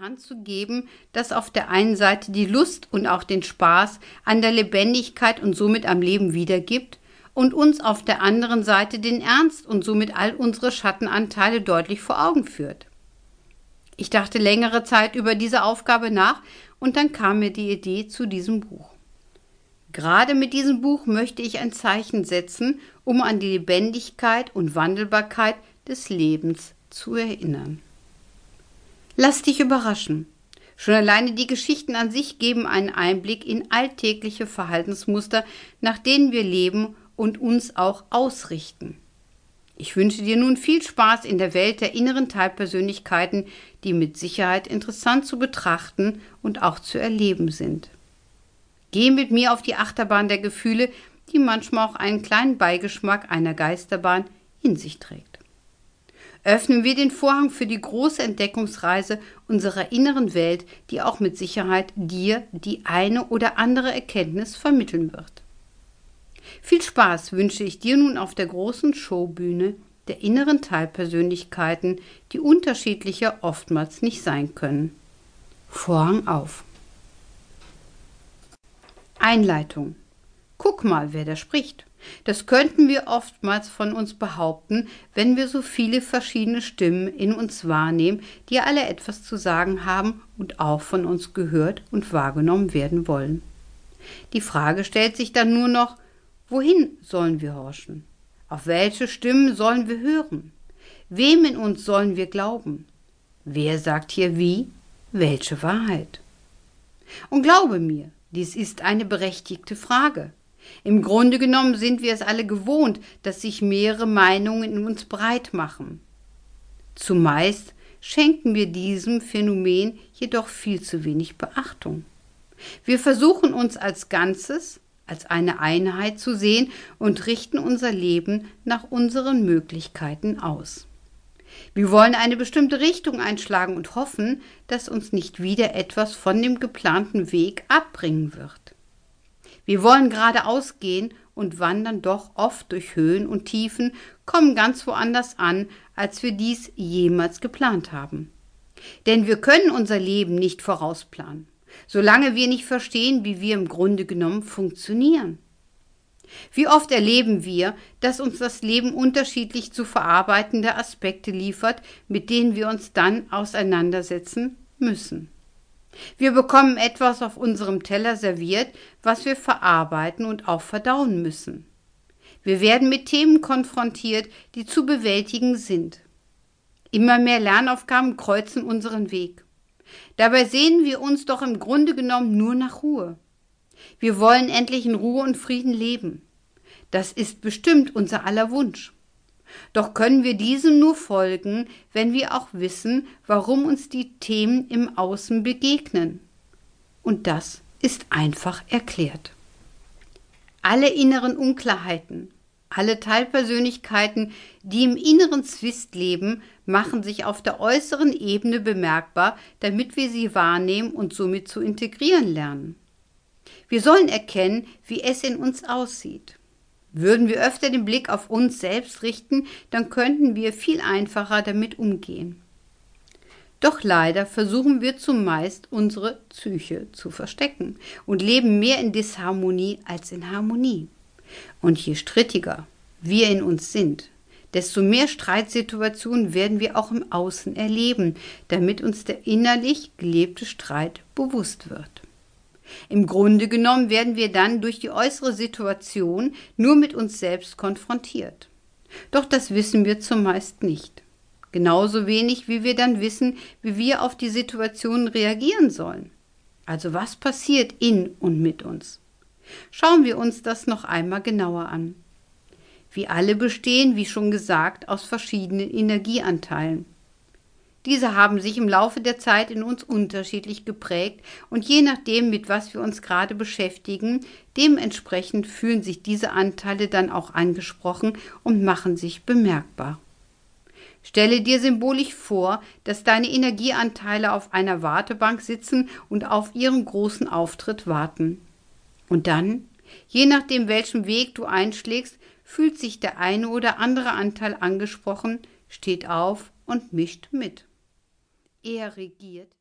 Hand zu geben, das auf der einen Seite die Lust und auch den Spaß an der Lebendigkeit und somit am Leben wiedergibt und uns auf der anderen Seite den Ernst und somit all unsere Schattenanteile deutlich vor Augen führt. Ich dachte längere Zeit über diese Aufgabe nach und dann kam mir die Idee zu diesem Buch. Gerade mit diesem Buch möchte ich ein Zeichen setzen, um an die Lebendigkeit und Wandelbarkeit des Lebens zu erinnern. Lass dich überraschen. Schon alleine die Geschichten an sich geben einen Einblick in alltägliche Verhaltensmuster, nach denen wir leben und uns auch ausrichten. Ich wünsche dir nun viel Spaß in der Welt der inneren Teilpersönlichkeiten, die mit Sicherheit interessant zu betrachten und auch zu erleben sind. Geh mit mir auf die Achterbahn der Gefühle, die manchmal auch einen kleinen Beigeschmack einer Geisterbahn in sich trägt öffnen wir den Vorhang für die große Entdeckungsreise unserer inneren Welt, die auch mit Sicherheit dir die eine oder andere Erkenntnis vermitteln wird. Viel Spaß wünsche ich dir nun auf der großen Showbühne der inneren Teilpersönlichkeiten, die unterschiedlicher oftmals nicht sein können. Vorhang auf. Einleitung. Guck mal, wer da spricht. Das könnten wir oftmals von uns behaupten, wenn wir so viele verschiedene Stimmen in uns wahrnehmen, die alle etwas zu sagen haben und auch von uns gehört und wahrgenommen werden wollen. Die Frage stellt sich dann nur noch, wohin sollen wir horchen? Auf welche Stimmen sollen wir hören? Wem in uns sollen wir glauben? Wer sagt hier wie? Welche Wahrheit? Und glaube mir, dies ist eine berechtigte Frage. Im Grunde genommen sind wir es alle gewohnt, dass sich mehrere Meinungen in uns breit machen. Zumeist schenken wir diesem Phänomen jedoch viel zu wenig Beachtung. Wir versuchen uns als Ganzes, als eine Einheit zu sehen und richten unser Leben nach unseren Möglichkeiten aus. Wir wollen eine bestimmte Richtung einschlagen und hoffen, dass uns nicht wieder etwas von dem geplanten Weg abbringen wird. Wir wollen geradeaus gehen und wandern doch oft durch Höhen und Tiefen, kommen ganz woanders an, als wir dies jemals geplant haben. Denn wir können unser Leben nicht vorausplanen, solange wir nicht verstehen, wie wir im Grunde genommen funktionieren. Wie oft erleben wir, dass uns das Leben unterschiedlich zu verarbeitende Aspekte liefert, mit denen wir uns dann auseinandersetzen müssen. Wir bekommen etwas auf unserem Teller serviert, was wir verarbeiten und auch verdauen müssen. Wir werden mit Themen konfrontiert, die zu bewältigen sind. Immer mehr Lernaufgaben kreuzen unseren Weg. Dabei sehnen wir uns doch im Grunde genommen nur nach Ruhe. Wir wollen endlich in Ruhe und Frieden leben. Das ist bestimmt unser aller Wunsch. Doch können wir diesem nur folgen, wenn wir auch wissen, warum uns die Themen im Außen begegnen. Und das ist einfach erklärt. Alle inneren Unklarheiten, alle Teilpersönlichkeiten, die im inneren Zwist leben, machen sich auf der äußeren Ebene bemerkbar, damit wir sie wahrnehmen und somit zu integrieren lernen. Wir sollen erkennen, wie es in uns aussieht. Würden wir öfter den Blick auf uns selbst richten, dann könnten wir viel einfacher damit umgehen. Doch leider versuchen wir zumeist unsere Psyche zu verstecken und leben mehr in Disharmonie als in Harmonie. Und je strittiger wir in uns sind, desto mehr Streitsituationen werden wir auch im Außen erleben, damit uns der innerlich gelebte Streit bewusst wird. Im Grunde genommen werden wir dann durch die äußere Situation nur mit uns selbst konfrontiert. Doch das wissen wir zumeist nicht. Genauso wenig, wie wir dann wissen, wie wir auf die Situation reagieren sollen. Also was passiert in und mit uns? Schauen wir uns das noch einmal genauer an. Wir alle bestehen, wie schon gesagt, aus verschiedenen Energieanteilen. Diese haben sich im Laufe der Zeit in uns unterschiedlich geprägt und je nachdem, mit was wir uns gerade beschäftigen, dementsprechend fühlen sich diese Anteile dann auch angesprochen und machen sich bemerkbar. Stelle dir symbolisch vor, dass deine Energieanteile auf einer Wartebank sitzen und auf ihren großen Auftritt warten. Und dann, je nachdem welchen Weg du einschlägst, fühlt sich der eine oder andere Anteil angesprochen, steht auf und mischt mit. Er regiert